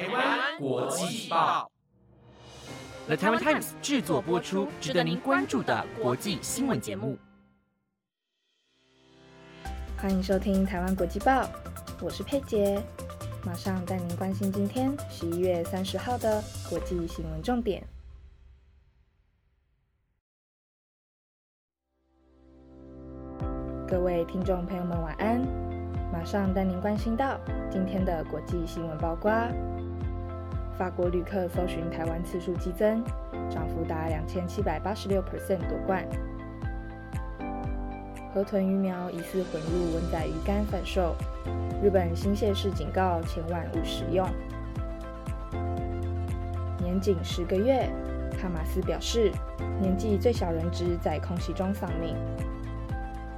台湾国际报，The Taiwan Times 制作播出，值得您关注的国际新闻节目。欢迎收听台湾国际报，我是佩杰，马上带您关心今天十一月三十号的国际新闻重点。各位听众朋友们，晚安！马上带您关心到今天的国际新闻曝光。法国旅客搜寻台湾次数激增，涨幅达两千七百八十六 percent 夺冠。河豚鱼苗疑似混入文仔鱼干贩售，日本新泻市警告千万勿食用。年仅十个月，哈马斯表示年纪最小人质在空袭中丧命。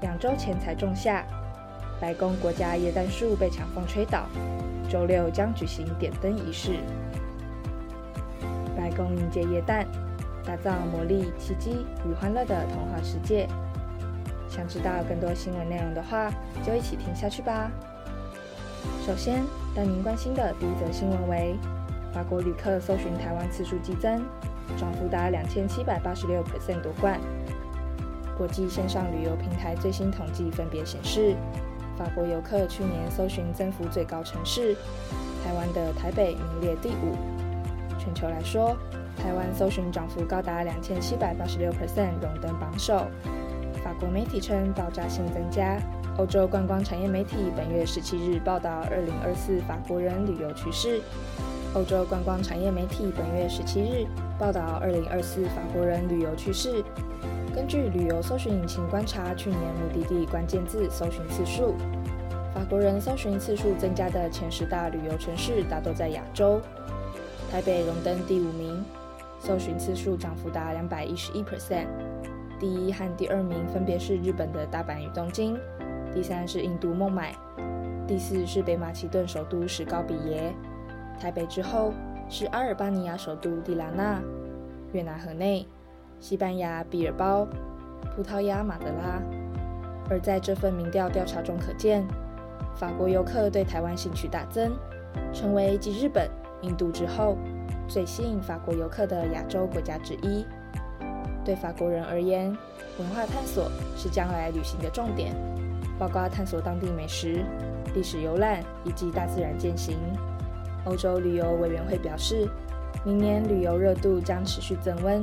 两周前才种下，白宫国家椰蛋树被强风吹倒，周六将举行点灯仪式。白宫迎接椰蛋，打造魔力、奇迹与欢乐的童话世界。想知道更多新闻内容的话，就一起听下去吧。首先，带您关心的第一则新闻为：法国旅客搜寻台湾次数激增，涨幅达两千七百八十六 percent 夺冠。国际线上旅游平台最新统计分别显示，法国游客去年搜寻增幅最高城市，台湾的台北名列第五。全球来说，台湾搜寻涨幅高达两千七百八十六 percent，荣登榜首。法国媒体称爆炸性增加。欧洲观光产业媒体本月十七日报道二零二四法国人旅游趋势。欧洲观光产业媒体本月十七日报道二零二四法国人旅游趋势。根据旅游搜寻引擎观察，去年目的地关键字搜寻次数，法国人搜寻次数增加的前十大旅游城市大都在亚洲。台北荣登第五名，搜寻次数涨幅达两百一十一 percent。第一和第二名分别是日本的大阪与东京，第三是印度孟买，第四是北马其顿首都史高比耶。台北之后是阿尔巴尼亚首都蒂拉纳，越南河内。西班牙毕尔包、葡萄牙马德拉，而在这份民调调查中可见，法国游客对台湾兴趣大增，成为继日本、印度之后最吸引法国游客的亚洲国家之一。对法国人而言，文化探索是将来旅行的重点，包括探索当地美食、历史游览以及大自然践行。欧洲旅游委员会表示，明年旅游热度将持续增温。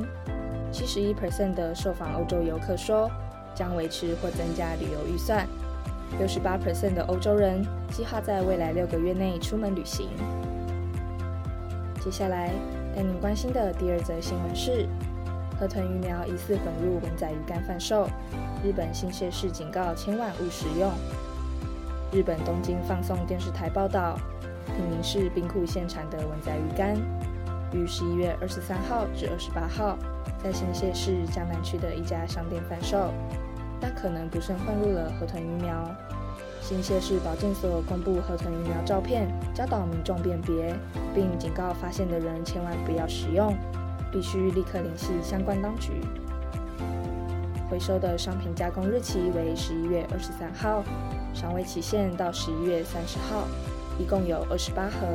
七十一 percent 的受访欧洲游客说将维持或增加旅游预算，六十八 percent 的欧洲人计划在未来六个月内出门旅行。接下来带您关心的第二则新闻是：河豚鱼苗疑似混入文仔鱼干贩售，日本新泻市警告千万勿食用。日本东京放送电视台报道，平宁市冰库现产的文仔鱼干，于十一月二十三号至二十八号。在新泻市江南区的一家商店贩售，但可能不慎混入了河豚鱼苗。新泻市保健所公布河豚鱼苗照片，教导民众辨别，并警告发现的人千万不要食用，必须立刻联系相关当局。回收的商品加工日期为十一月二十三号，赏味期限到十一月三十号，一共有二十八盒。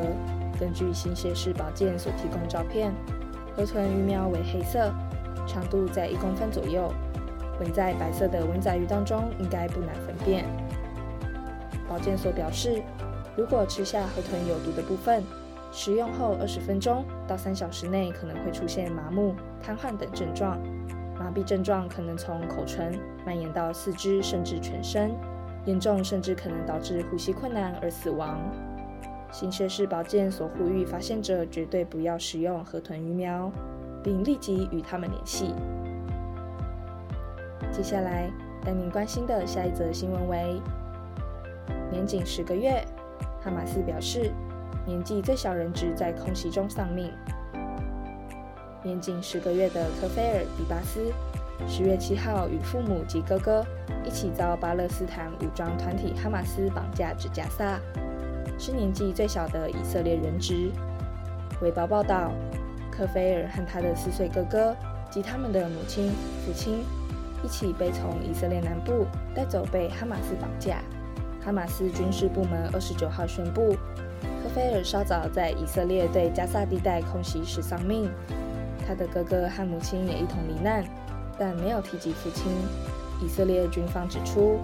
根据新泻市保健所提供照片，河豚鱼苗为黑色。长度在一公分左右，混在白色的文仔鱼当中，应该不难分辨。保健所表示，如果吃下河豚有毒的部分，食用后二十分钟到三小时内可能会出现麻木、瘫痪等症状，麻痹症状可能从口唇蔓延到四肢甚至全身，严重甚至可能导致呼吸困难而死亡。新泻市保健所呼吁发现者绝对不要食用河豚鱼苗。并立即与他们联系。接下来带您关心的下一则新闻为：年仅十个月，哈马斯表示年纪最小人质在空袭中丧命。年仅十个月的科菲尔·比巴斯，十月七号与父母及哥哥一起遭巴勒斯坦武装团体哈马斯绑架至加萨，是年纪最小的以色列人质。《卫报》报道。科菲尔和他的四岁哥哥及他们的母亲、父亲一起被从以色列南部带走，被哈马斯绑架。哈马斯军事部门二十九号宣布，科菲尔稍早在以色列对加萨地带空袭时丧命，他的哥哥和母亲也一同罹难，但没有提及父亲。以色列军方指出，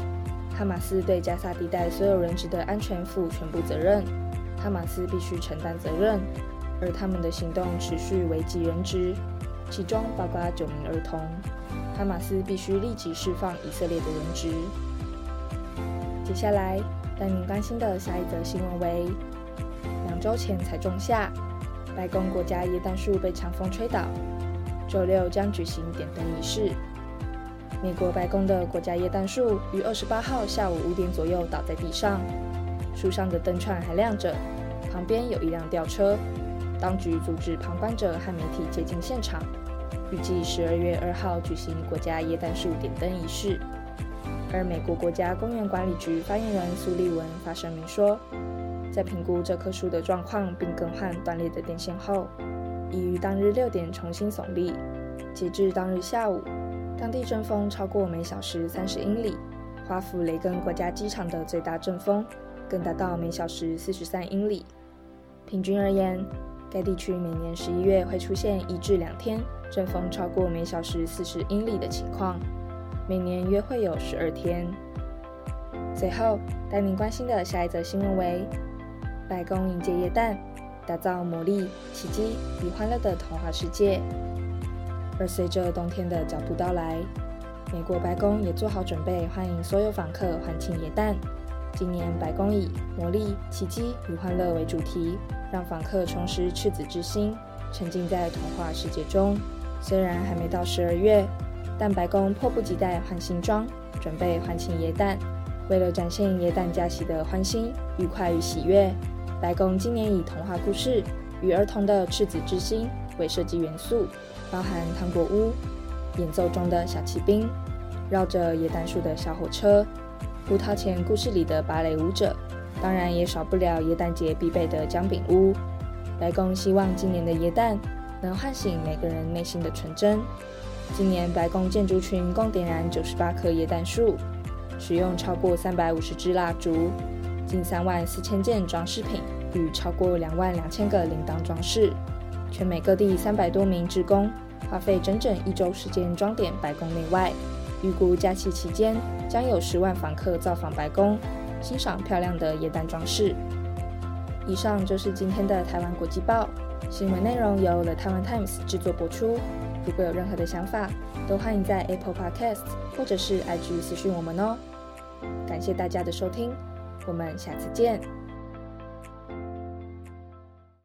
哈马斯对加沙地带所有人质的安全负全部责任，哈马斯必须承担责任，而他们的行动持续危及人质，其中包括九名儿童。哈马斯必须立即释放以色列的人质。接下来带您关心的下一则新闻为：两周前才种下，白宫国家椰蛋树被强风吹倒，周六将举行点灯仪式。美国白宫的国家椰蛋树于二十八号下午五点左右倒在地上，树上的灯串还亮着，旁边有一辆吊车。当局阻止旁观者和媒体接近现场，预计十二月二号举行国家椰蛋树点灯仪式。而美国国家公园管理局发言人苏利文发声明说，在评估这棵树的状况并更换断裂的电线后，已于当日六点重新耸立。截至当日下午。当地阵风超过每小时三十英里，华府雷根国家机场的最大阵风更达到每小时四十三英里。平均而言，该地区每年十一月会出现一至两天阵风超过每小时四十英里的情况，每年约会有十二天。最后，带您关心的下一则新闻为：白宫迎接耶诞，打造魔力、奇迹与欢乐的童话世界。而随着冬天的脚步到来，美国白宫也做好准备，欢迎所有访客欢庆耶诞。今年白宫以魔力、奇迹与欢乐为主题，让访客重拾赤子之心，沉浸在童话世界中。虽然还没到十二月，但白宫迫不及待换新装，准备欢庆耶诞。为了展现耶诞假期的欢欣、愉快与喜悦，白宫今年以童话故事与儿童的赤子之心为设计元素。包含糖果屋、演奏中的小骑兵、绕着椰蛋树的小火车、葡萄前故事里的芭蕾舞者，当然也少不了椰蛋节必备的姜饼屋。白宫希望今年的椰蛋能唤醒每个人内心的纯真。今年白宫建筑群共点燃九十八棵椰蛋树，使用超过三百五十支蜡烛、近三万四千件装饰品与超过两万两千个铃铛装饰。全美各地三百多名职工花费整整一周时间装点白宫内外。预估假期期间将有十万访客造访白宫，欣赏漂亮的耶诞装饰。以上就是今天的台湾国际报新闻内容，由 The Taiwan Times 制作播出。如果有任何的想法，都欢迎在 Apple Podcast 或者是 IG 私讯我们哦。感谢大家的收听，我们下次见。